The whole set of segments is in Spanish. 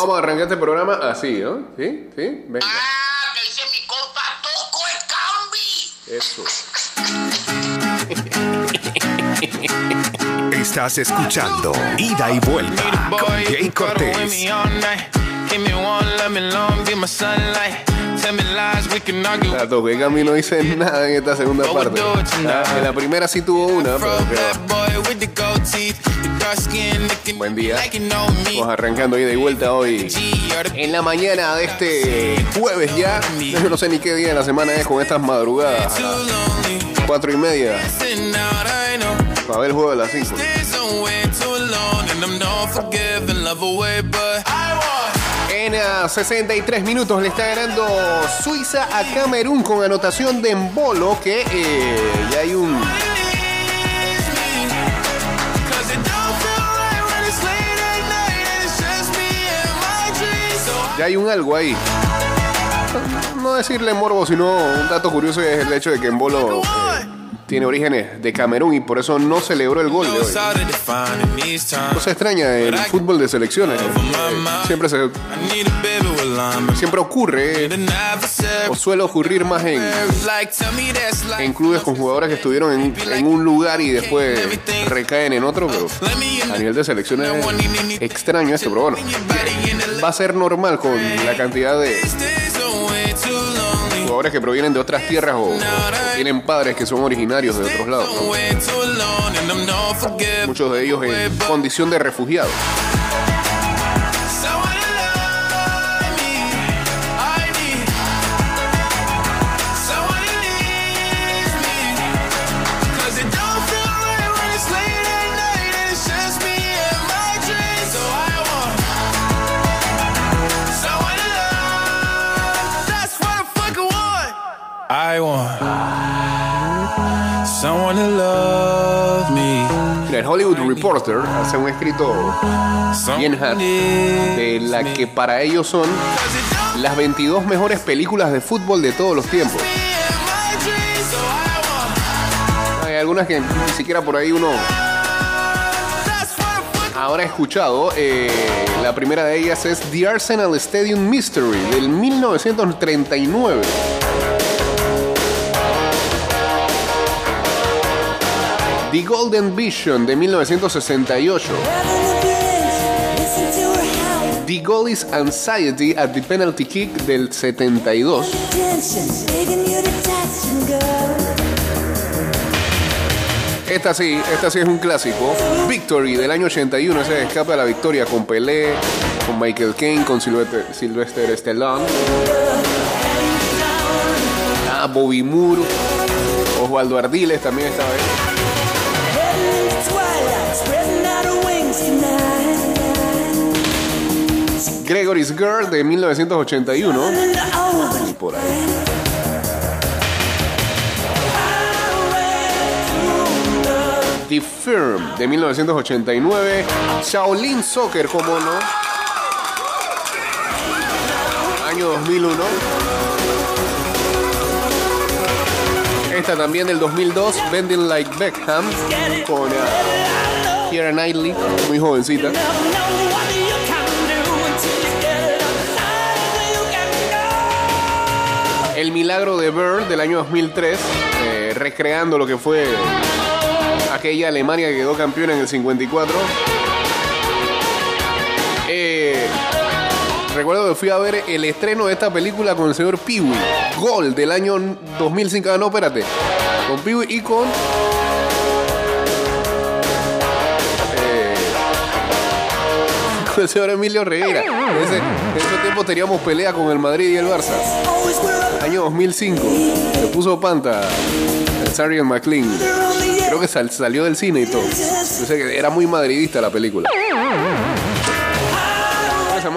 Vamos a arrancar este programa así, ¿no? ¿Sí? ¿Sí? Venga. Ah, que dice mi compa Toco el cambi. Eso. Estás escuchando Ida y Vuelta con Jay Cortés. La toque Cami no dice nada en esta segunda parte. Ah, En la primera sí tuvo una, pero Buen día. Vamos arrancando ida y vuelta hoy. En la mañana de este jueves ya. Yo no sé ni qué día de la semana es con estas madrugadas. a las Cuatro y media. Para ver el juego de las cinco. En a 63 minutos le está ganando Suiza a Camerún con anotación de Embolo que eh, ya hay un hay un algo ahí. No decirle morbo, sino un dato curioso es el hecho de que Embolo eh, tiene orígenes de Camerún y por eso no celebró el gol de hoy. No se extraña el fútbol de selecciones. siempre ocurre o suele ocurrir más en, en clubes con jugadores que estuvieron en, un lugar y después recaen en otro, pero a nivel de selecciones es extraño esto, pero bueno, va a ser normal con la cantidad de jugadores que provienen de otras tierras o, tienen padres que son originarios de otros lados, muchos de ellos en condición de refugiados. Hollywood Reporter hace un escrito bien hard de la que para ellos son las 22 mejores películas de fútbol de todos los tiempos. Hay algunas que ni siquiera por ahí uno ahora ha escuchado. Eh, la primera de ellas es The Arsenal Stadium Mystery del 1939. The Golden Vision de 1968. The Goalie's Anxiety at the Penalty Kick del 72. Esta sí, esta sí es un clásico. Victory del año 81, ese escape a la victoria con Pelé, con Michael Caine, con Sylvester, Sylvester Stallone. Ah, Bobby Moore, Osvaldo Ardiles también estaba ahí. Gregory's Girl de 1981. Y por ahí. The Firm de 1989. Shaolin Soccer, como no. Año 2001. Esta también del 2002, Bending Like Beckham, con uh, Keira Knightley, muy jovencita. El milagro de Bird del año 2003, eh, recreando lo que fue aquella Alemania que quedó campeona en el 54. Eh, recuerdo que fui a ver el estreno de esta película con el señor Peewee, Gol del año 2005. Ah, no, espérate. Con Peewee y con. eh, con el señor Emilio Reguera. En en ese tiempo teníamos pelea con el Madrid y el Barça. Año 2005. Se puso panta el Sargent McLean. Creo que sal- salió del cine y todo. Yo sé que era muy madridista la película. ¿Cómo se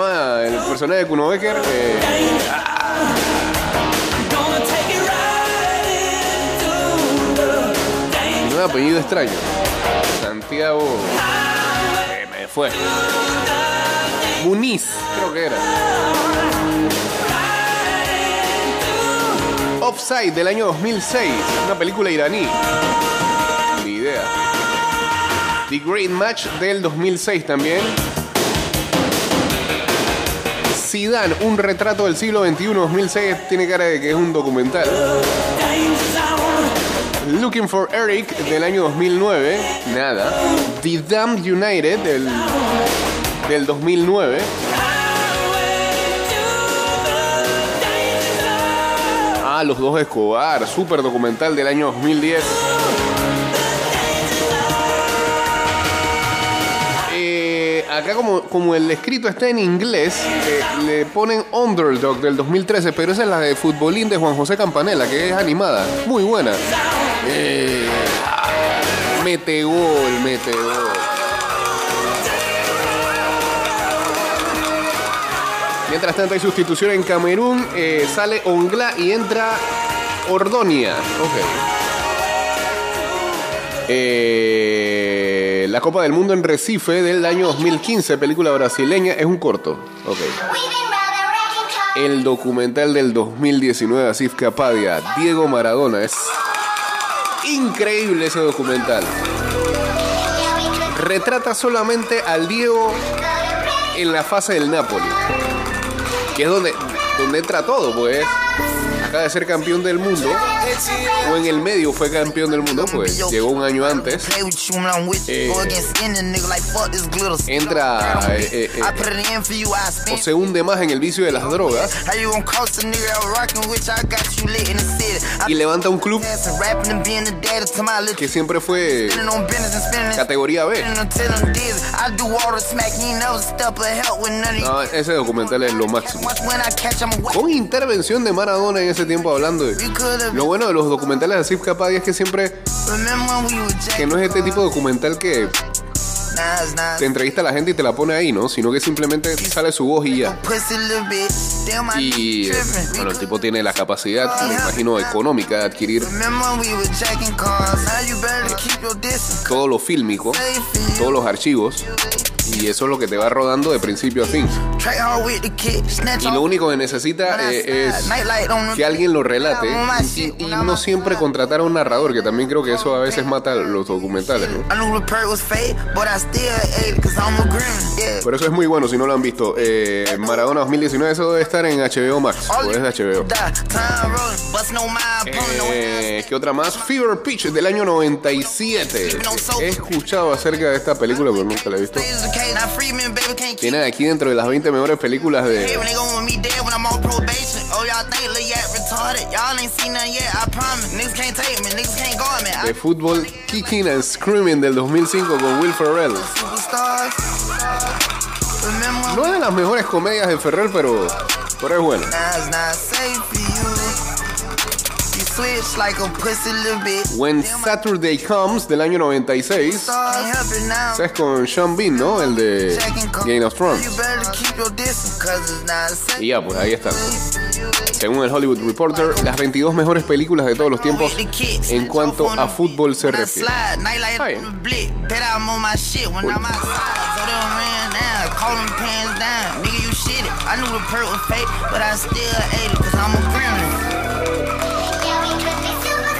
el personaje de Kuno Becker? Eh, tiene un apellido extraño. Santiago. eh, me fue. Muniz, creo que era. Del año 2006, una película iraní. Ni idea. The Great Match del 2006 también. Zidane, un retrato del siglo XXI 2006. Tiene cara de que es un documental. Looking for Eric del año 2009. Nada. The Damned United del, del 2009. Los Dos Escobar, super documental del año 2010. Eh, acá como, como el escrito está en inglés, eh, le ponen Underdog del 2013, pero esa es la de Futbolín de Juan José Campanella, que es animada, muy buena. Eh, mete gol, mete gol. Mientras tanto hay sustitución en Camerún, eh, sale Ongla y entra Ordonia. Eh, la Copa del Mundo en Recife del año 2015, película brasileña, es un corto. El documental del 2019, Asif Kapadia, Diego Maradona. Es increíble ese documental. Retrata solamente al Diego en la fase del Napoli. Que es donde, donde entra todo, pues. Acaba de ser campeón del mundo. O en el medio fue campeón del mundo, pues. Llegó un año antes. Eh, entra eh, eh, o se hunde más en el vicio de las drogas y levanta un club que siempre fue categoría B. Ese documental es lo máximo. Con intervención de Maradona en ese tiempo hablando. Lo bueno de los documentales de Asif Kapadia es que siempre... Que no es este tipo de documental que te entrevista a la gente y te la pone ahí, ¿no? Sino que simplemente sale su voz y ya. Y bueno, el tipo tiene la capacidad, me imagino, económica de adquirir todo lo fílmico, todos los archivos. Y eso es lo que te va rodando de principio a fin. Y lo único que necesita eh, es que alguien lo relate y, y no siempre contratar a un narrador, que también creo que eso a veces mata los documentales, ¿no? Pero eso es muy bueno si no lo han visto. Eh, Maradona 2019, eso debe estar en HBO Max. O es HBO. Eh, ¿Qué otra más? Fever Pitch del año 97. He escuchado acerca de esta película, pero nunca la he visto. Tiene aquí dentro de las 20 mejores películas de. De fútbol Kicking and Screaming del 2005 con Will Ferrell. No es de las mejores comedias de Ferrell, pero, pero es bueno. When Saturday Comes del año 96. Es con Sean Bean, ¿no? El de Game of Thrones. Y ya, pues ahí está. Según el Hollywood Reporter, las 22 mejores películas de todos los tiempos en cuanto a fútbol se refiere. Ay.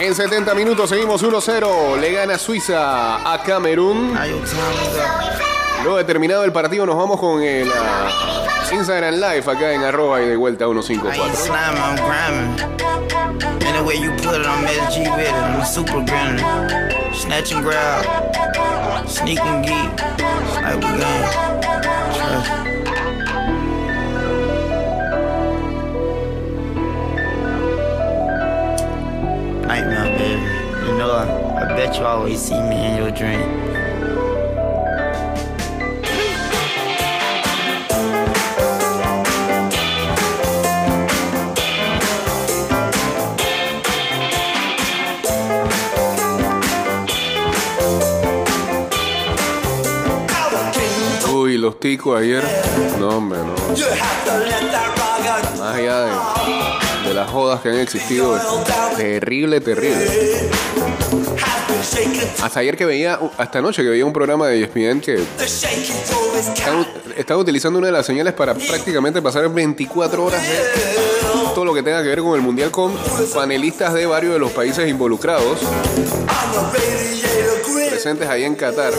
En 70 minutos seguimos 1-0. Le gana Suiza a Camerún. Luego de terminado el partido nos vamos con el uh, Instagram Live acá en arroba y de vuelta 154. Anyway, you put it on Mel G with it. I'm a super grinner. Snatch and grab. Sneak and geek. Like we gon' Trust. Nightmare, baby. You know, I, I bet you always see me in your dream. Uy, los ticos ayer. No, hombre, no. Más allá de las jodas que han existido. Terrible, terrible. Hasta ayer que veía, hasta anoche que veía un programa de ESPN que están, están utilizando una de las señales para prácticamente pasar 24 horas de todo lo que tenga que ver con el Mundial con panelistas de varios de los países involucrados presentes ahí en Qatar.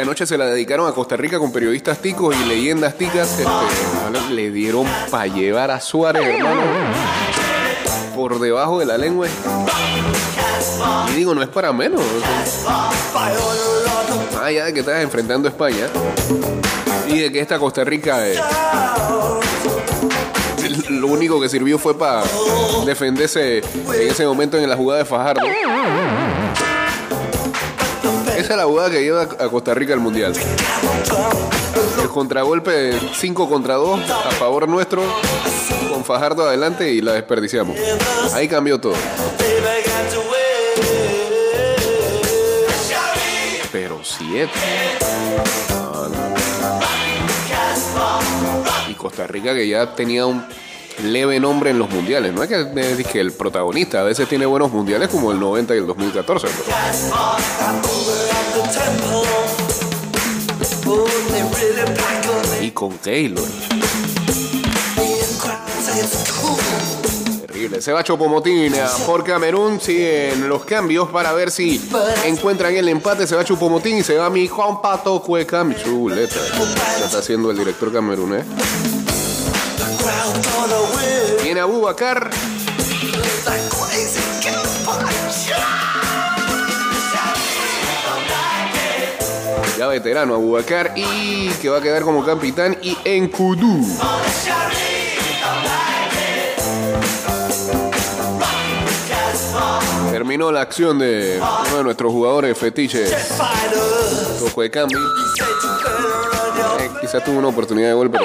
Anoche se la dedicaron a Costa Rica con periodistas ticos y leyendas ticas. Este, le dieron para llevar a Suárez, hermano, por debajo de la lengua. Y digo, no es para menos. Ah, ya de que estás enfrentando España y de que esta Costa Rica eh, lo único que sirvió fue para defenderse en ese momento en la jugada de Fajardo. Esa es la jugada que lleva a Costa Rica al Mundial. El contragolpe 5 contra 2 a favor nuestro, con Fajardo adelante y la desperdiciamos. Ahí cambió todo. Pero 7. Y Costa Rica que ya tenía un leve nombre en los mundiales. No es que, es que el protagonista a veces tiene buenos mundiales como el 90 y el 2014. Y con Keylor. Terrible. Se va Chopomotín por Camerún. Siguen los cambios para ver si encuentran el empate. Se va Chupomotín y se va mi Juan Pato Cueca. Mi chuleta. ¿Qué está haciendo el director Camerún, eh? Viene Abubakar. Ya veterano Abubakar y que va a quedar como capitán y en Kudu. Terminó la acción de uno de nuestros jugadores fetiches, Tojo de cambio. Eh, quizás tuvo una oportunidad de gol, pero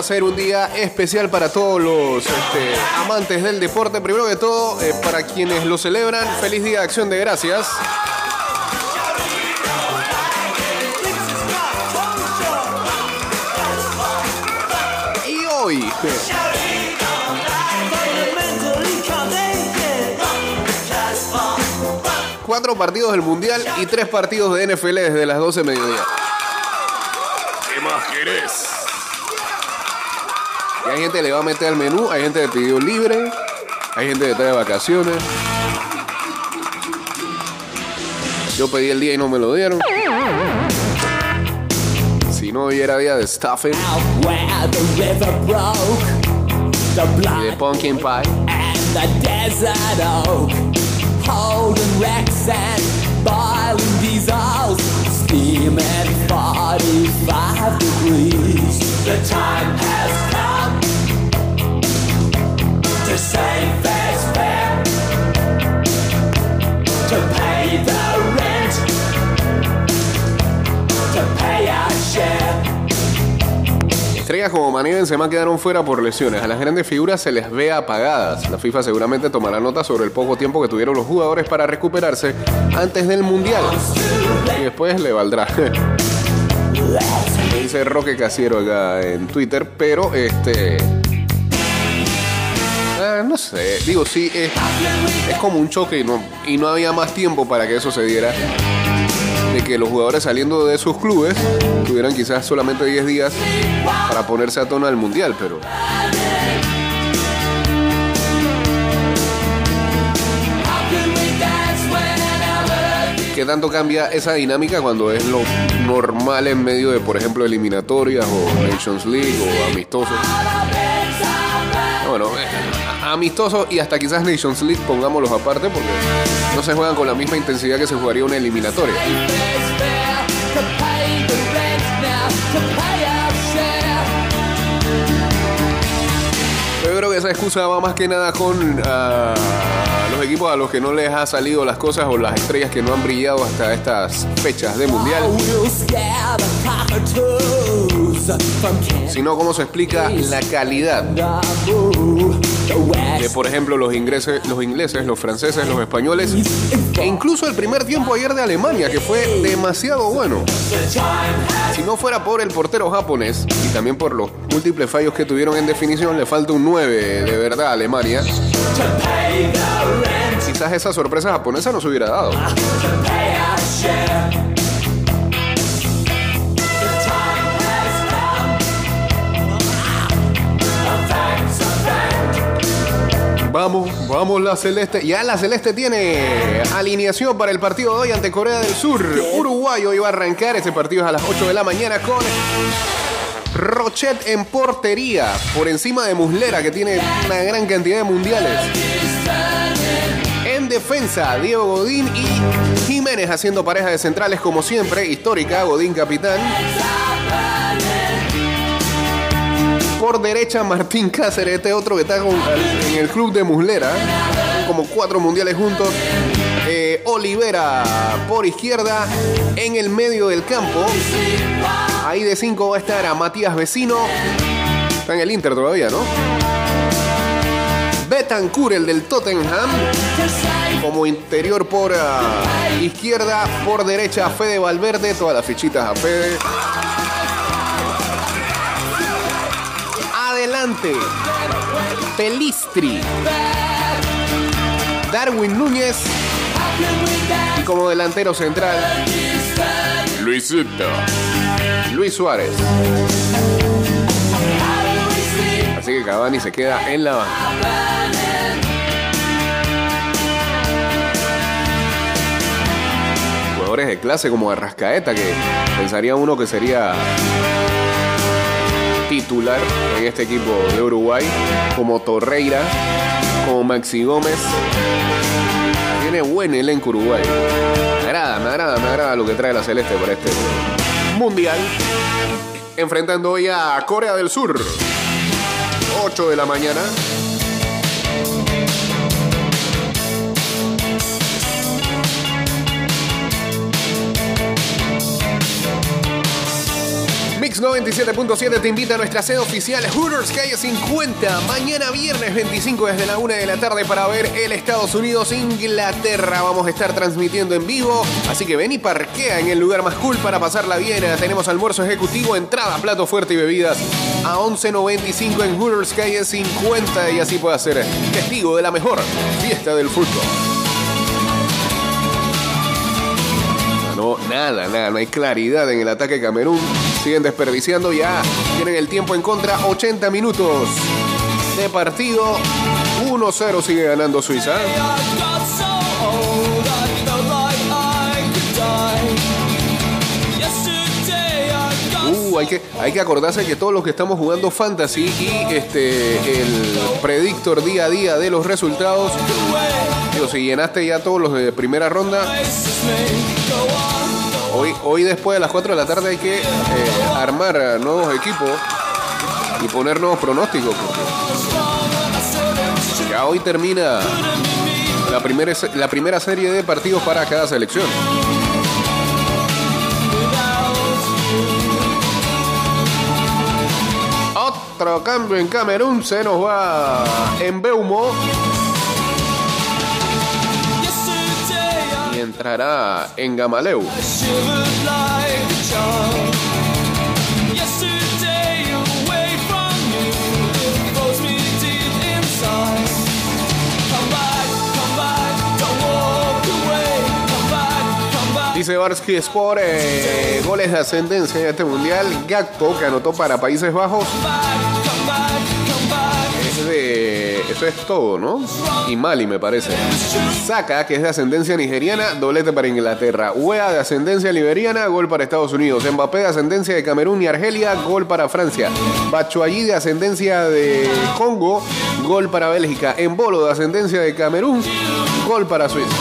a ser un día especial para todos los este, amantes del deporte. Primero que todo, eh, para quienes lo celebran, feliz día de acción de gracias. Y hoy. Cuatro partidos del Mundial y tres partidos de NFL desde las 12 de mediodía. Hay gente que le va a meter al menú, hay gente que pidió libre, hay gente que trae vacaciones. Yo pedí el día y no me lo dieron. Si no, hoy era día de stuffing. Y de pumpkin pie. And boiling diesels, steam at 45 degrees. The Estrellas como y Benzema quedaron fuera por lesiones. A las grandes figuras se les ve apagadas. La FIFA seguramente tomará nota sobre el poco tiempo que tuvieron los jugadores para recuperarse antes del Mundial. Y después le valdrá. Dice Roque Casiero acá en Twitter, pero este... No sé, digo, sí, es, es como un choque y no, y no había más tiempo para que eso se diera de que los jugadores saliendo de sus clubes tuvieran quizás solamente 10 días para ponerse a tono al mundial, pero. ¿Qué tanto cambia esa dinámica cuando es lo normal en medio de, por ejemplo, eliminatorias o Nations League o amistosos? Bueno, eh, amistosos y hasta quizás Nations League, pongámoslos aparte, porque no se juegan con la misma intensidad que se jugaría una eliminatoria. Yo creo que esa excusa va más que nada con ah, los equipos a los que no les ha salido las cosas o las estrellas que no han brillado hasta estas fechas de mundial. Sino cómo se explica la calidad de, por ejemplo, los ingleses, los ingleses, los franceses, los españoles, e incluso el primer tiempo ayer de Alemania, que fue demasiado bueno. Si no fuera por el portero japonés y también por los múltiples fallos que tuvieron en definición, le falta un 9 de verdad a Alemania. Quizás esa sorpresa japonesa no se hubiera dado. Vamos, vamos la Celeste. Ya la Celeste tiene alineación para el partido de hoy ante Corea del Sur. Uruguay hoy va a arrancar. Este partido a las 8 de la mañana con Rochet en portería. Por encima de Muslera, que tiene una gran cantidad de mundiales. En defensa, Diego Godín y Jiménez haciendo pareja de centrales como siempre. Histórica, Godín capitán. Por derecha, Martín Cáceres, este otro que está en el club de Muslera, como cuatro mundiales juntos. Eh, Olivera por izquierda, en el medio del campo. Ahí de cinco va a estar a Matías Vecino. Está en el Inter todavía, ¿no? Betancourt, el del Tottenham. Como interior por ah, izquierda, por derecha Fede Valverde. Todas las fichitas a Fede. Adelante. Pelistri. Darwin Núñez. Y como delantero central. Luisito. Luis Suárez. Así que Cavani se queda en la banca. Jugadores de clase como Arrascaeta, que pensaría uno que sería titular en este equipo de Uruguay, como Torreira, como Maxi Gómez. Tiene buen elenco Uruguay. Me agrada, me agrada, me agrada lo que trae la Celeste para este mundial. Enfrentando hoy a Corea del Sur. 8 de la mañana. Mix 97.7 te invita a nuestra sede oficial Hooters Calle 50. Mañana viernes 25 desde la 1 de la tarde para ver el Estados Unidos-Inglaterra. Vamos a estar transmitiendo en vivo. Así que ven y parquea en el lugar más cool para pasarla bien. Tenemos almuerzo ejecutivo, entrada, plato fuerte y bebidas a 11.95 en Hooters Calle 50. Y así puede ser testigo de la mejor fiesta del fútbol. No, nada, nada, no hay claridad en el ataque Camerún. Siguen desperdiciando ya. Tienen el tiempo en contra, 80 minutos de partido. 1-0 sigue ganando Suiza. Hay que, hay que acordarse que todos los que estamos jugando fantasy y este el predictor día a día de los resultados, digo, si llenaste ya todos los de primera ronda, Hoy, hoy después de las 4 de la tarde hay que eh, armar nuevos equipos y poner nuevos pronósticos. Ya hoy termina la primera, la primera serie de partidos para cada selección. Otro cambio en Camerún se nos va en Beumo. Y entrará en Gamaleu. Dice Barsky Sport, eh, goles de ascendencia en este mundial. Gakpo, que anotó para Países Bajos. Eso es todo, ¿no? Y Mali, me parece. Saka, que es de ascendencia nigeriana, doblete para Inglaterra. Wea, de ascendencia liberiana, gol para Estados Unidos. Mbappé, de ascendencia de Camerún y Argelia, gol para Francia. Bachuayí, de ascendencia de Congo, gol para Bélgica. Embolo, de ascendencia de Camerún, gol para Suiza.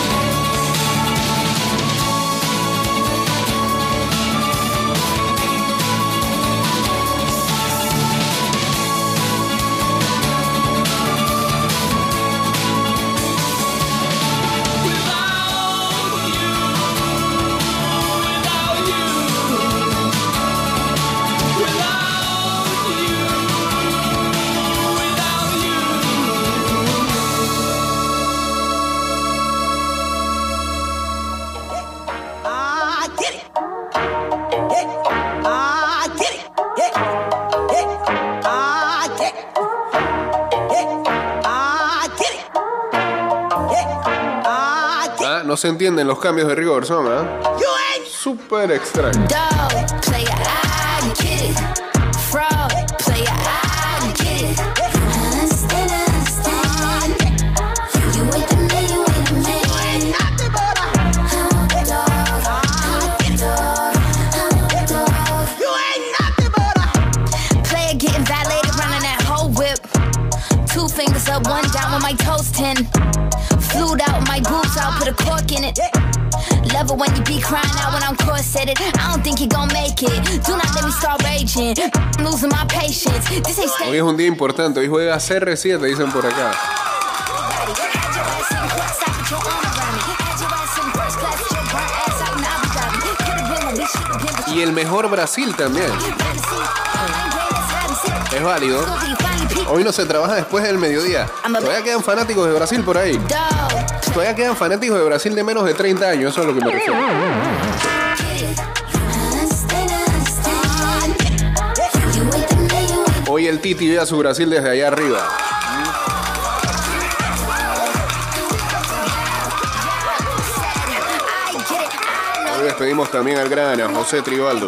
Se entienden los cambios de rigor, son, ¿ah? Súper extraño. Love Hoy es un día importante, hoy juega CR7, dicen por acá. Y el mejor Brasil también. Es válido. Hoy no se trabaja después del mediodía. Todavía quedan fanáticos de Brasil por ahí. Todavía quedan fanáticos de Brasil de menos de 30 años, eso es lo que me refiero. Hoy el Titi ve a su Brasil desde allá arriba. Hoy despedimos también al gran José Tribaldo.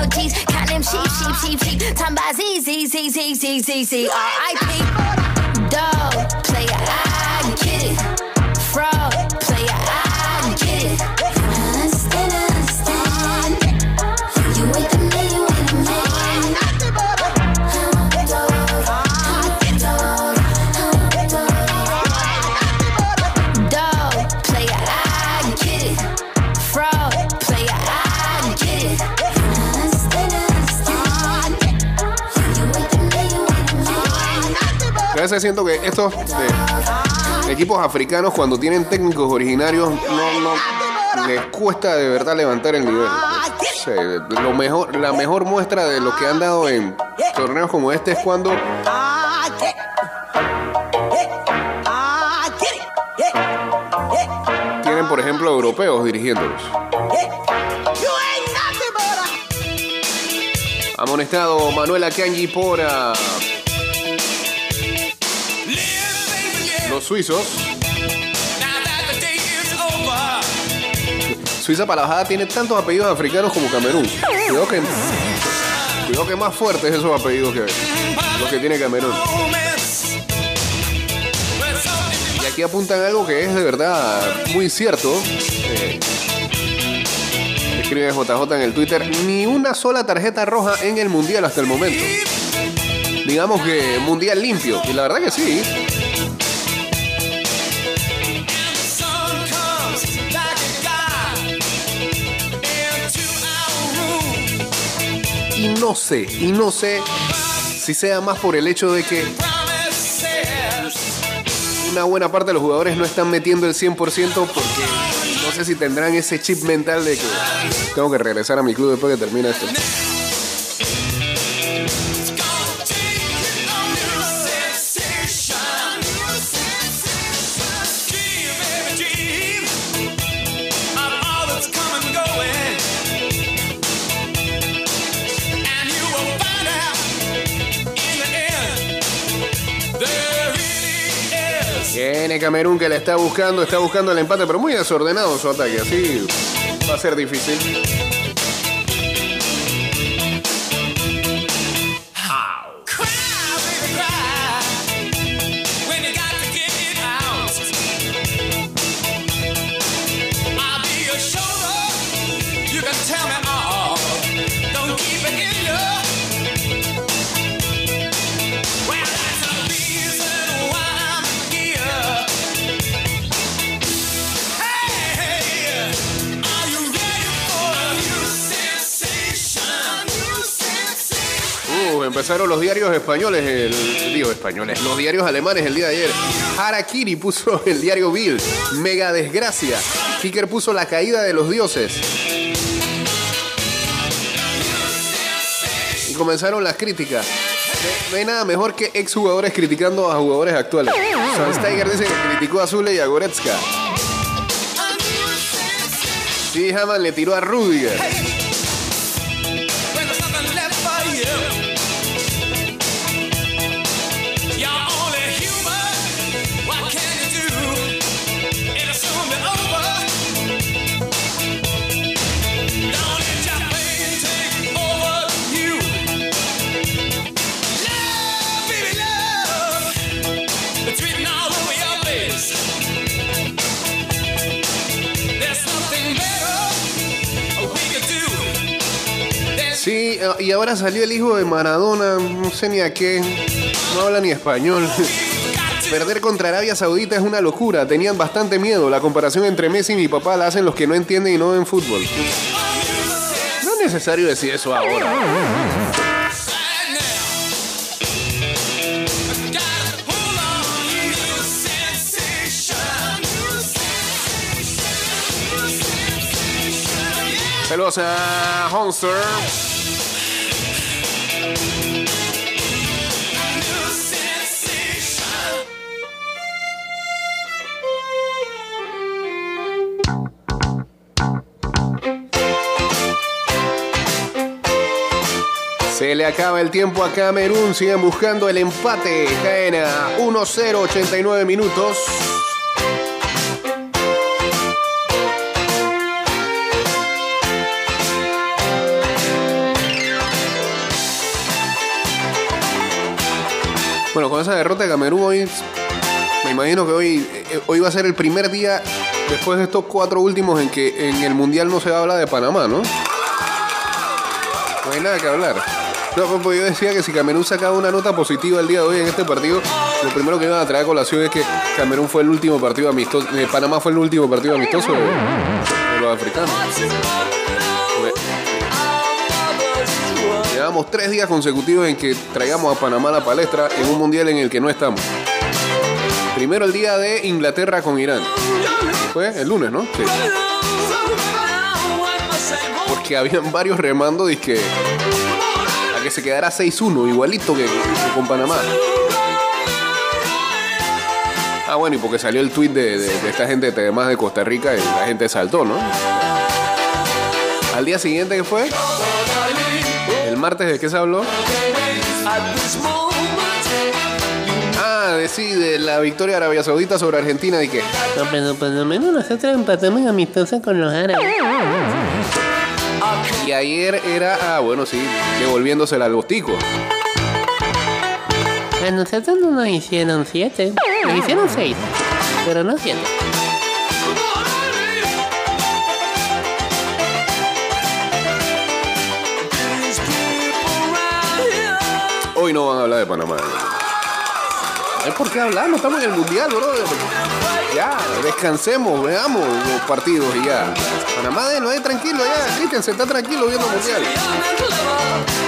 time sheep, sheep, sheep. she. Time by Z, Z, Z, Z, Z, Z, Z, R, I, P. Dog, player, I get it. Frog. A veces siento que estos eh, equipos africanos cuando tienen técnicos originarios no, les cuesta de verdad levantar el nivel. Lo mejor, la mejor muestra de lo que han dado en torneos como este es cuando tienen, por ejemplo, europeos dirigiéndolos. Amonestado Manuel Akanji por suizos. Suiza para tiene tantos apellidos africanos como Camerún. Cuidado que, cuidado que más fuertes esos apellidos que los que tiene Camerún. Y aquí apuntan algo que es de verdad muy cierto. Eh, escribe JJ en el Twitter, ni una sola tarjeta roja en el Mundial hasta el momento. Digamos que Mundial limpio. Y la verdad que sí. Y no sé, y no sé si sea más por el hecho de que una buena parte de los jugadores no están metiendo el 100% porque no sé si tendrán ese chip mental de que tengo que regresar a mi club después que termine esto. Camerún que le está buscando, está buscando el empate, pero muy desordenado su ataque, así va a ser difícil. Empezaron los diarios españoles, el, digo españoles, los diarios alemanes el día de ayer. Harakiri puso el diario Bill, mega desgracia. Kicker puso la caída de los dioses. comenzaron las críticas. No, hay nada mejor que exjugadores criticando a jugadores actuales. Tiger dice que criticó a Zule y a Goretzka. Sí, Haman le tiró a Rudiger. Y ahora salió el hijo de Maradona, no sé ni a qué, no habla ni español. Perder contra Arabia Saudita es una locura, tenían bastante miedo. La comparación entre Messi y mi papá la hacen los que no entienden y no ven fútbol. No es necesario decir eso ahora. Saludos a. Se le acaba el tiempo a Camerún, siguen buscando el empate. Caen a 1-0, 89 minutos. Bueno, con esa derrota de Camerún hoy, me imagino que hoy, eh, hoy va a ser el primer día después de estos cuatro últimos en que en el Mundial no se habla de Panamá, ¿no? No hay nada que hablar. No, pues, pues yo decía que si Camerún sacaba una nota positiva el día de hoy en este partido, lo primero que iban a traer a colación es que Camerún fue el último partido amistoso, eh, Panamá fue el último partido amistoso de los africanos. Tres días consecutivos en que traigamos a Panamá a la palestra en un mundial en el que no estamos. Primero el día de Inglaterra con Irán. Fue el lunes, ¿no? Porque habían varios remando y que a que se quedara 6-1, igualito que, que con Panamá. Ah, bueno, y porque salió el tweet de, esta gente de más de Costa Rica y la gente saltó, ¿no? Al día siguiente, ¿qué fue? El martes, ¿de qué se habló? Ah, sí, de la victoria de Arabia Saudita sobre Argentina y que No, pero por lo menos nosotros empatamos amistosos con los árabes. y ayer era, ah, bueno, sí, devolviéndosela al bostico. A nosotros no nos hicieron siete, nos hicieron seis, pero no siete. Hoy no van a hablar de Panamá. Hay por qué hablar, no estamos en el mundial, brother. Ya, descansemos, veamos los partidos y ya. Panamá, de, no hay tranquilo, ya. Cristian, se está tranquilo viendo el mundial.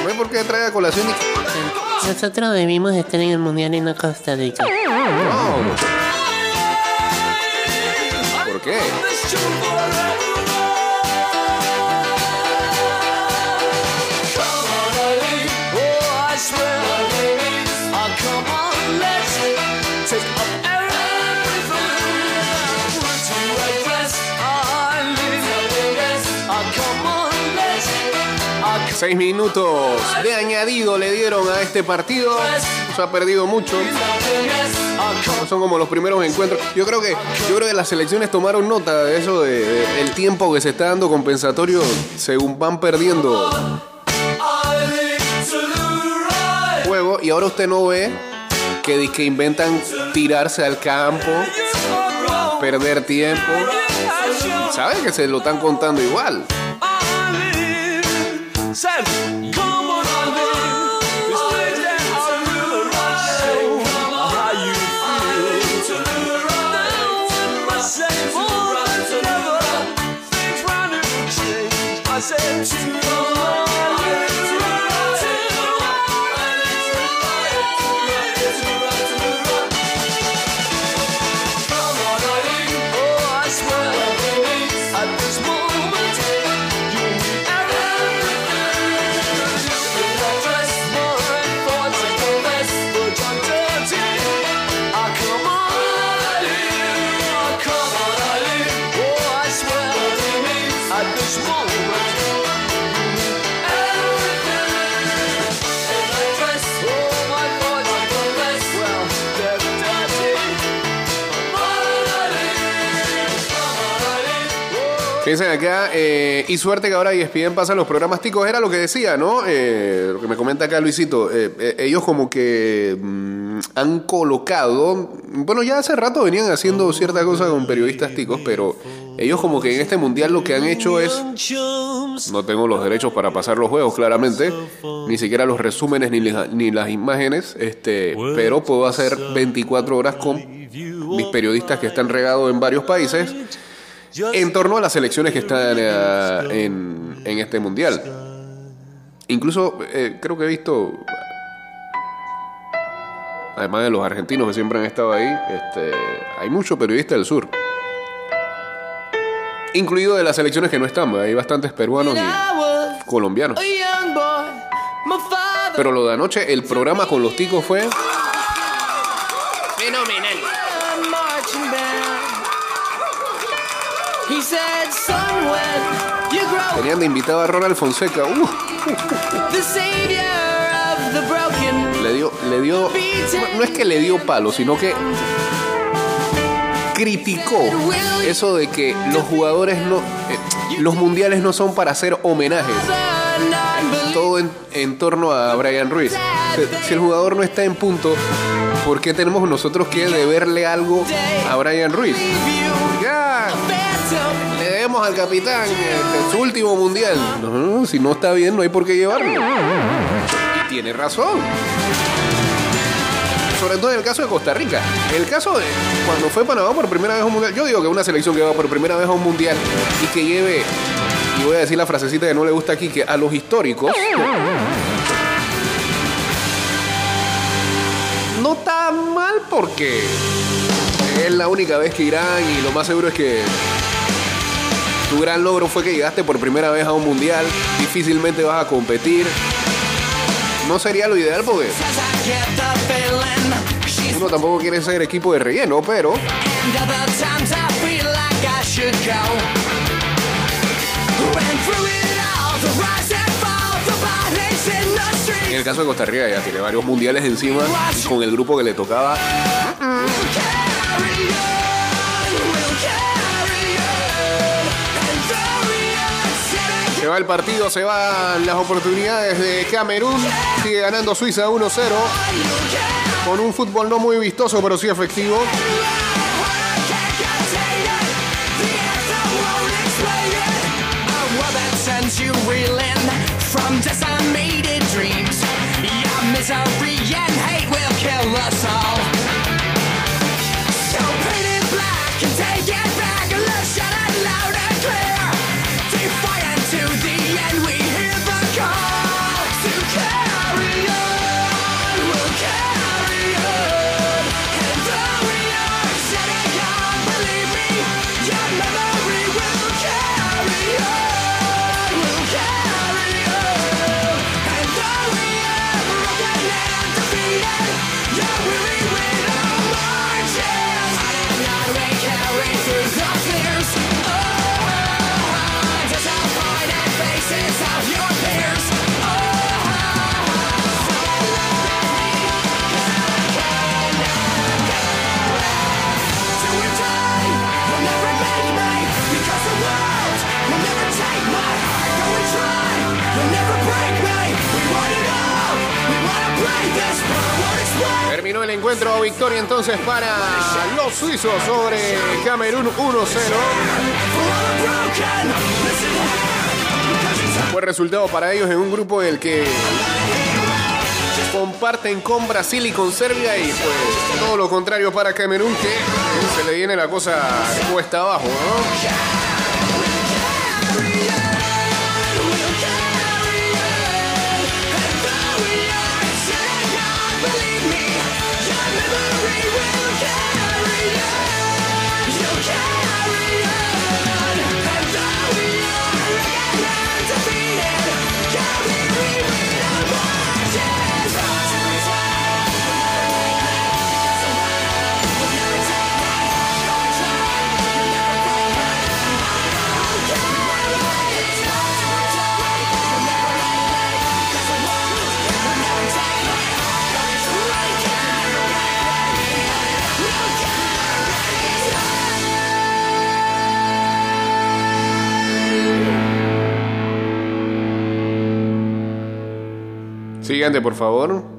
No hay por qué traer a colación Nosotros debimos estar en el mundial y no Costa Rica. No. minutos de añadido le dieron a este partido. Se ha perdido mucho. No son como los primeros encuentros. Yo creo que, yo creo que las selecciones tomaron nota de eso, de, tiempo que se está dando compensatorio según van perdiendo juego. Y ahora usted no ve que, que inventan tirarse al campo, perder tiempo. Sabe que se lo están contando igual. sense. Dicen acá, eh, y suerte que ahora ESPN pasa los programas ticos, era lo que decía, ¿no? Eh, lo que me comenta acá Luisito, eh, eh, ellos como que mm, han colocado, bueno, ya hace rato venían haciendo cierta cosa con periodistas ticos, pero ellos como que en este mundial lo que han hecho es, no tengo los derechos para pasar los juegos, claramente, ni siquiera los resúmenes ni, ni las imágenes, este, pero puedo hacer 24 horas con mis periodistas que están regados en varios países en torno a las elecciones que están eh, en, en este mundial. Incluso eh, creo que he visto, además de los argentinos que siempre han estado ahí, este, hay muchos periodistas del sur. Incluido de las elecciones que no están, hay bastantes peruanos y colombianos. Pero lo de anoche, el programa con los ticos fue Tenían de invitado a Ronald Fonseca. Uh, the savior of the broken. le dio, le dio, no, no es que le dio palo, sino que criticó eso de que los jugadores no, eh, los mundiales no son para hacer homenajes. Todo en, en torno a Brian Ruiz. Si- Si el jugador no está en punto, ¿por qué tenemos nosotros que deberle algo a Brian Ruiz? Al capitán este, su último mundial. Si no está bien, no hay por qué llevarlo. Y tiene razón. Sobre todo en el caso de Costa Rica. El caso de cuando fue Panamá por primera vez a un mundial. Yo digo que una selección que va por primera vez a un mundial y que lleve, y voy a decir la frasecita que no le gusta aquí, que a los históricos. No está mal porque es la única vez que irán y lo más seguro es que tu gran logro fue que llegaste por primera vez a un mundial. Difícilmente vas a competir. No sería lo ideal porque uno tampoco quiere ser equipo de relleno, pero en el caso de Costa Rica ya tiene varios mundiales encima y con el grupo que le tocaba. Se va el partido, se van las oportunidades de Camerún. Sigue ganando Suiza 1-0. Con un fútbol no muy vistoso, pero sí efectivo. Victoria entonces para los suizos sobre Camerún 1-0. For all the broken, listen here. Fue resultado para ellos en un grupo en el que comparten con Brasil y con Serbia y pues todo lo contrario para Camerún que se le viene la cosa cuesta abajo. Siguiente, por favor.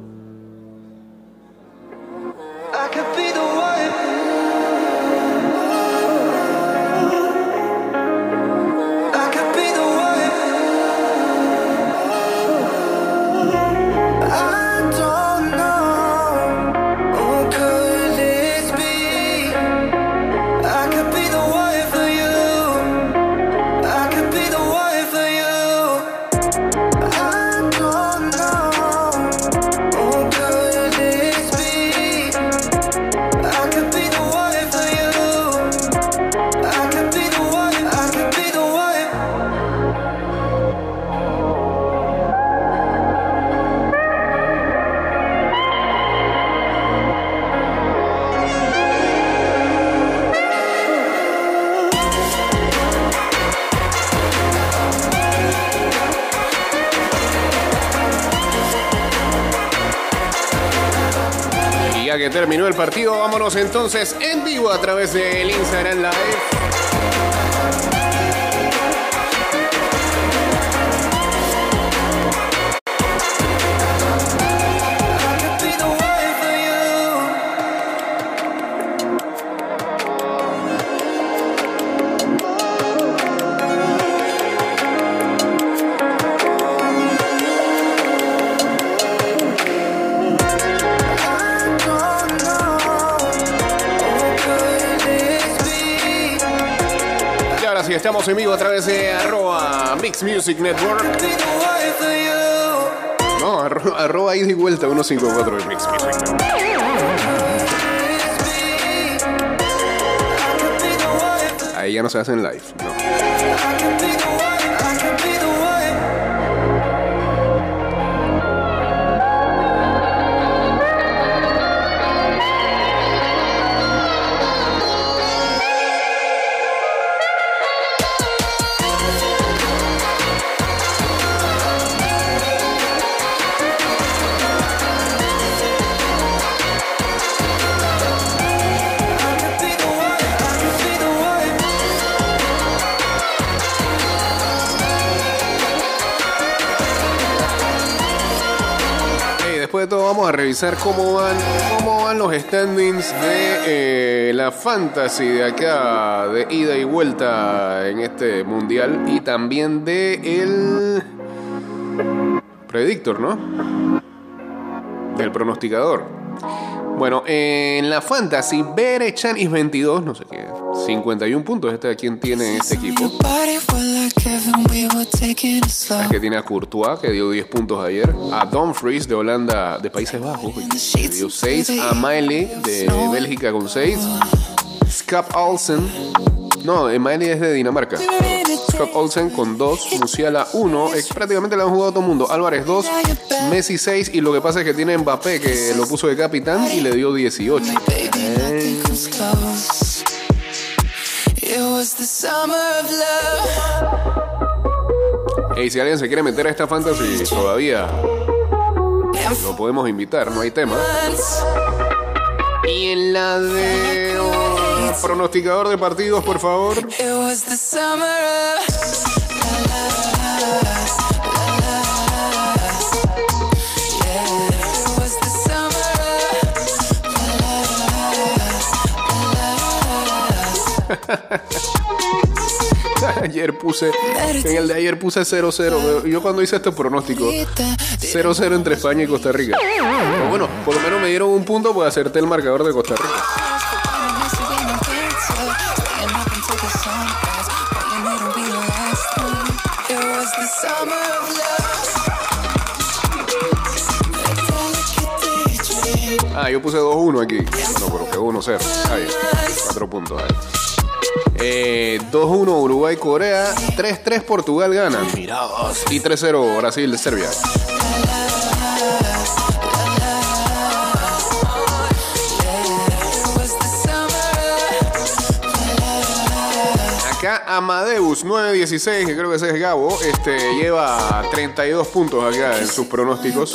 El partido, vámonos entonces en vivo a través del Instagram Live. Estamos en vivo a través de arroba Mix Music Network. No, arro- arroba ida y vuelta 154 de Mix Music Network. Ahí ya no se hacen live. No. Todo vamos a revisar cómo van, cómo van los standings de eh, la fantasy de acá, de ida y vuelta en este mundial y también de el predictor, ¿no? Del pronosticador. Bueno, en la fantasy, Bere Chanis 22, no sé qué, 51 puntos. Este de quien tiene este equipo. Slow. Que tiene a Courtois, que dio 10 puntos ayer. A Dumfries de Holanda, de Países Bajos, que dio 6. A Miley de Bélgica con 6. Scap Olsen. No, eh, Miley es de Dinamarca. Scott Olsen con 2. Musiala 1. Es prácticamente le han jugado a todo el mundo. Álvarez 2. Messi 6. Y lo que pasa es que tiene Mbappé, que lo puso de capitán y le dio 18. Baby, nothing comes close. It was the summer of love. Y si alguien se quiere meter a esta fantasy, todavía lo podemos invitar, no hay tema. Y en la de pronosticador de partidos, por favor. Ayer puse, en el de ayer puse 0-0. Yo cuando hice este pronóstico, 0-0 entre España y Costa Rica. Pero bueno, por lo menos me dieron un punto por acerté el marcador de Costa Rica. Yo puse 2-1 aquí. Bueno, pero que 1-0. Ahí, 4 puntos. Eh, 2-1 Uruguay-Corea. 3-3 Portugal gana. Mira vos. Y 3-0 Brasil-Serbia. Acá Amadeus 916, que creo que ese es Gabo, este, lleva 32 puntos acá en sus pronósticos.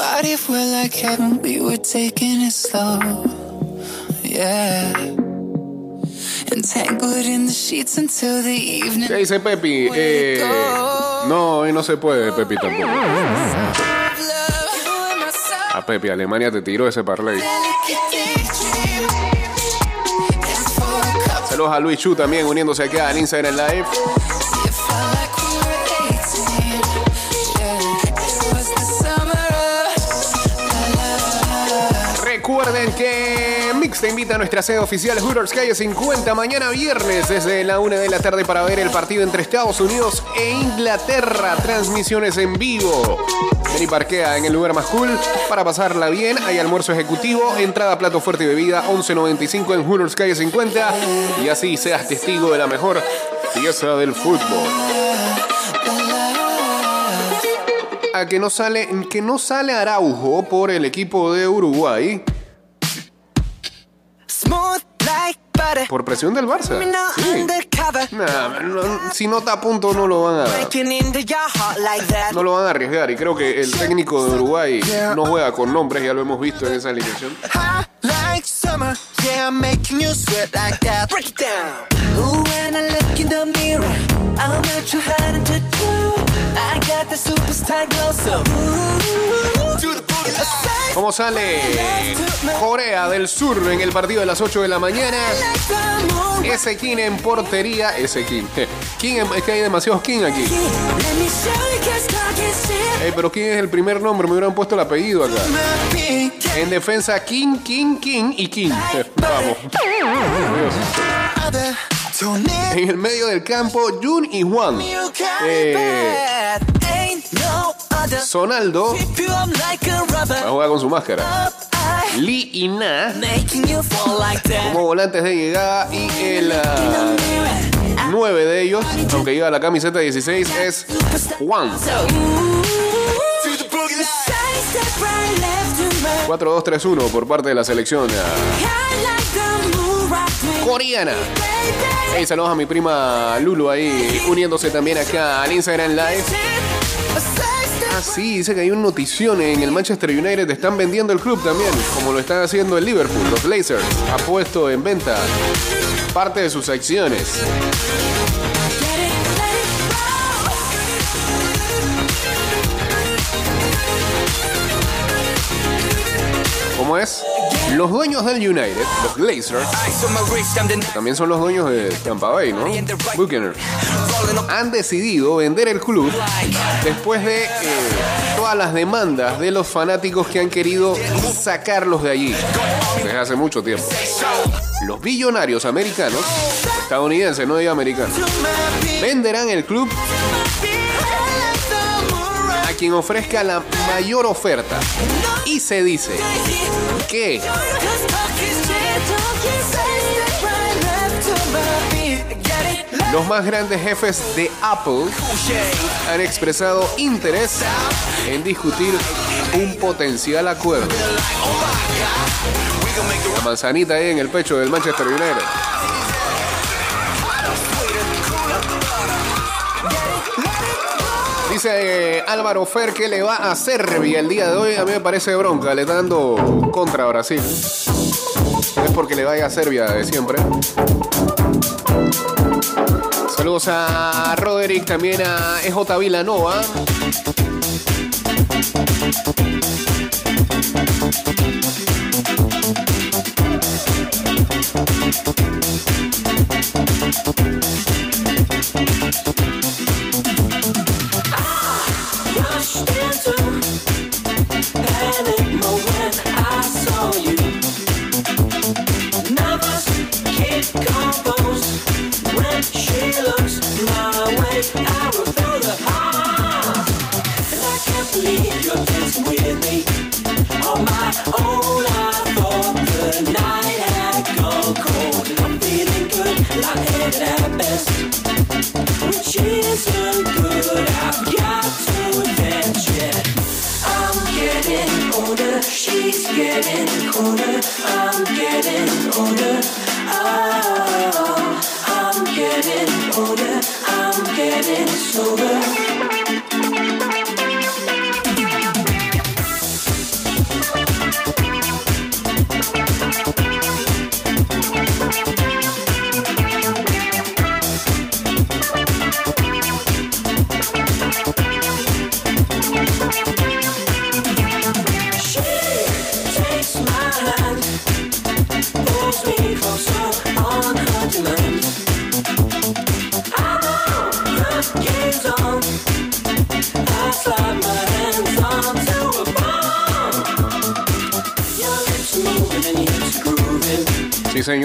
¿Qué dice Pepi? Eh, no, hoy no se puede, Pepi tampoco. A Pepe, Alemania te tiró ese parlay. Saludos a Luis Chu también uniéndose acá en Instagram Live. Te invita a nuestra sede oficial Hooters Calle 50 mañana viernes desde la 1 de la tarde para ver el partido entre Estados Unidos e Inglaterra. Transmisiones en vivo. Ven y parquea en el lugar más cool para pasarla bien. Hay almuerzo ejecutivo, entrada, plato fuerte y bebida 11.95 en Hooters Calle 50 y así seas testigo de la mejor fiesta del fútbol. A que no sale, que no sale Araujo por el equipo de Uruguay por presión del Barça. Sí. Nah, no- si no está a punto no lo van a no lo van a arriesgar y creo que el técnico de Uruguay no juega con nombres, ya lo hemos visto en esa alineación. ¿Cómo sale Corea del Sur en el partido de las 8 de la mañana? Ese King en portería. Ese King. King, en- es que hay demasiados King aquí. Pero King es el primer nombre, me hubieran puesto el apellido acá. En defensa, King, King, King y King. Vamos. En el medio del campo, Jun y Juan. Eh. Sonaldo va a jugar con su máscara. Lee y Na como volantes de llegada y el ah, 9 de ellos, aunque lleva la camiseta 16, es Juan. So, ooh, to the boogie line. Side step right, left to right. 4-2-3-1 por parte de la selección coreana. Hey, saludos a mi prima Lulu ahí uniéndose también acá al Instagram Live. Ah, sí, dice que hay una notición en el Manchester United. Están vendiendo el club también, como lo están haciendo el Liverpool. Los Blazers ha puesto en venta parte de sus acciones. ¿Cómo es? Los dueños del United, los Blazers, también son los dueños de Tampa Bay, ¿no? Buccaneers. Han decidido vender el club después de eh, todas las demandas de los fanáticos que han querido sacarlos de allí desde hace mucho tiempo. Los billonarios americanos, estadounidenses, no digo americanos, venderán el club a quien ofrezca la mayor oferta. Y se dice que los más grandes jefes de Apple han expresado interés en discutir un potencial acuerdo. La manzanita ahí en el pecho del Manchester United. Dice eh, Álvaro Fer que le va a Serbia el día de hoy. A mí me parece bronca, le dando contra Brasil. Es porque le vaya a Serbia de siempre. Saludos a Roderick, también a EJ Villanova. She's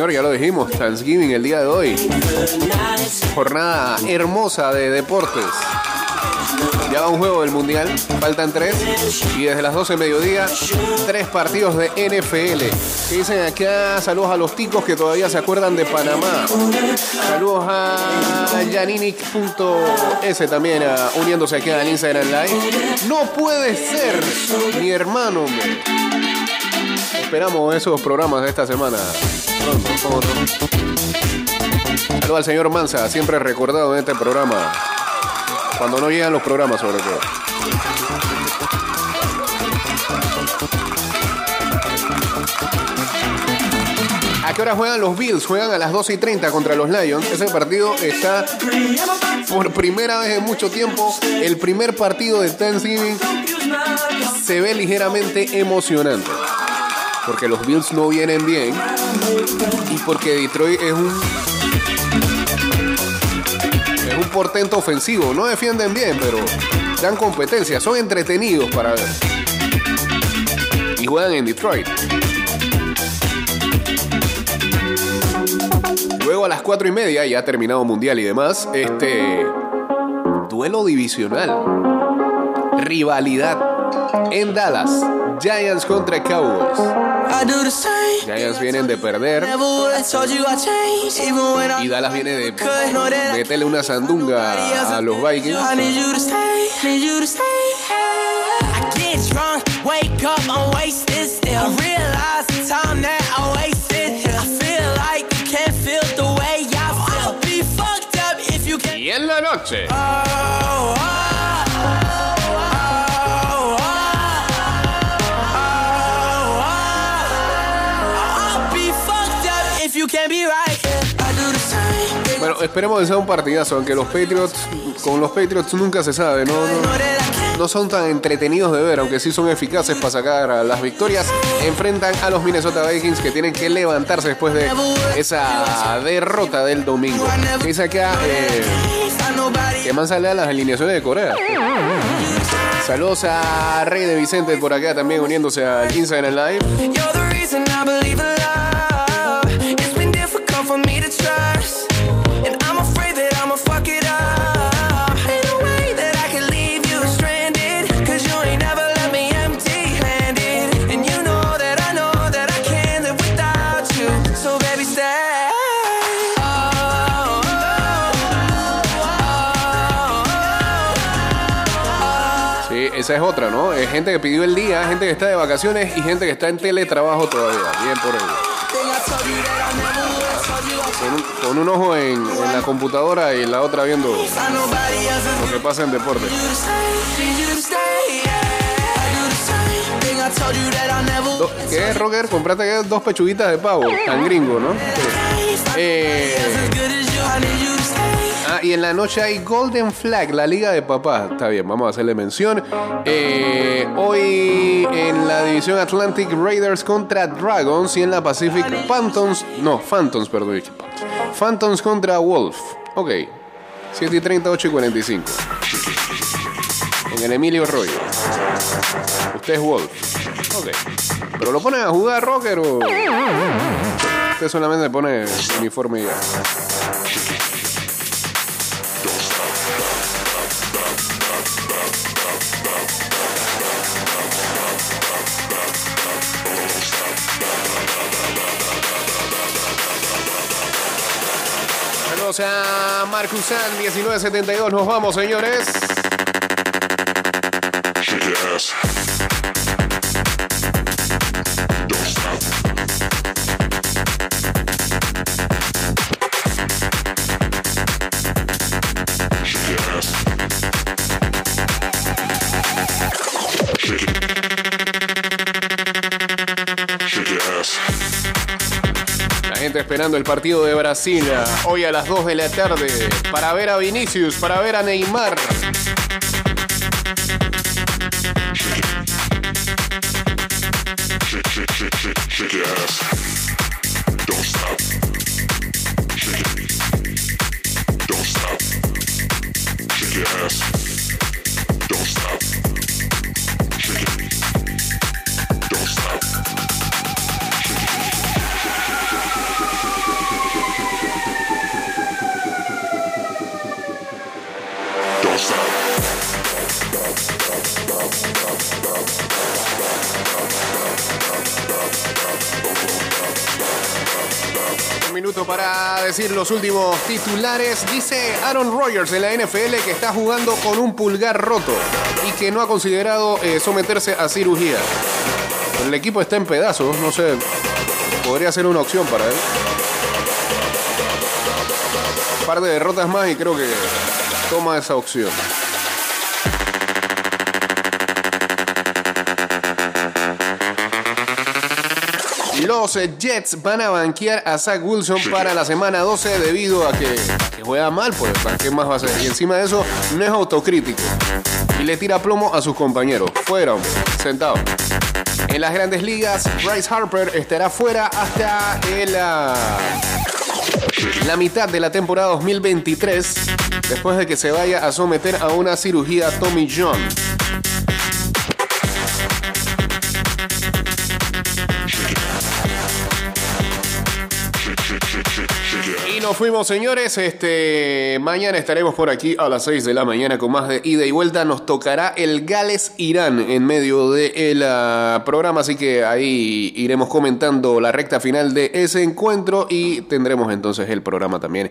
señor, ya lo dijimos. Thanksgiving el día de hoy. Jornada hermosa de deportes. Ya va un juego del Mundial, faltan tres. Y desde las 12 de mediodía, tres partidos de NFL. ¿Qué dicen acá? Saludos a los ticos que todavía se acuerdan de Panamá. Saludos a Yaninic.s también uniéndose aquí al Instagram Live. No puede ser, mi hermano. Esperamos esos programas de esta semana. Pronto. Saludos al señor Manza, siempre recordado en este programa. Cuando no llegan los programas, sobre todo. ¿A qué hora juegan los Bills? Juegan a las 12 y 30 contra los Lions. Ese partido está por primera vez en mucho tiempo. El primer partido de Thanksgiving se ve ligeramente emocionante. Porque los Bills no vienen bien. Y porque Detroit es un. Es un portento ofensivo. No defienden bien, pero dan competencia. Son entretenidos para. Y juegan en Detroit. Luego a las 4 y media, ya terminado Mundial y demás, este duelo divisional. Rivalidad en Dallas. Giants contra Cowboys. I do the same. Giants vienen de perder. Y Dallas viene de meterle una sandunga a los Vikings. I need you to esperemos que sea un partidazo, aunque los Patriots, con los Patriots nunca se sabe, no, no, no son tan entretenidos de ver, aunque sí son eficaces para sacar las victorias. Enfrentan a los Minnesota Vikings que tienen que levantarse después de esa derrota del domingo. Dice acá eh, que más sale a las alineaciones de Corea. Saludos a Rey de Vicente por acá también uniéndose al Instagram Live. Esa es otra, ¿no? Es gente que pidió el día, gente que está de vacaciones y gente que está en teletrabajo todavía. Bien por ello. Con un, ojo en, la computadora y la otra viendo lo que pasa en deporte. ¿Qué es, Roger? Compraste ¿qué? dos pechuguitas de pavo. Tan gringo, ¿no? Eh, ah, y en la noche hay Golden Flag, la Liga de Papá. Está bien, vamos a hacerle mención. Eh, hoy en la división Atlantic Raiders contra Dragons y en la Pacific Phantoms. No, Phantoms, perdón. Phantoms contra Wolf. Ok. 7 y 30, 8 y 45. En el Emilio Royo. Usted es Wolf. Ok. Pero lo ponen a jugar rocker o. Usted solamente pone uniforme y ya. A Marcus San 1972. Nos vamos, señores. Esperando el partido de Brasil ah, hoy a las 2 de la tarde para ver a Vinicius, para ver a Neymar. Un minuto para decir los últimos titulares. Dice Aaron Rodgers en la NFL que está jugando con un pulgar roto y que no ha considerado eh, someterse a cirugía. El equipo está en pedazos, no sé. Podría ser una opción para él. Un par de derrotas más y creo que toma esa opción. Los eh, Jets van a banquear a Zach Wilson para la semana 12 debido a que, que juega mal, pues, ¿para ¿qué más va a hacer? Y encima de eso, no es autocrítico. Y le tira plomo a sus compañeros. Fuera, hombre, sentado. En las grandes ligas, Bryce Harper estará fuera hasta el, ah, la mitad de la temporada 2023, después de que se vaya a someter a una cirugía Tommy John. Y nos fuimos, señores. Este, mañana estaremos por aquí a las 6 de la mañana con más de ida y vuelta. Nos tocará el Gales-Irán en medio del ah, programa, así que ahí iremos comentando la recta final de ese encuentro y tendremos entonces el programa también.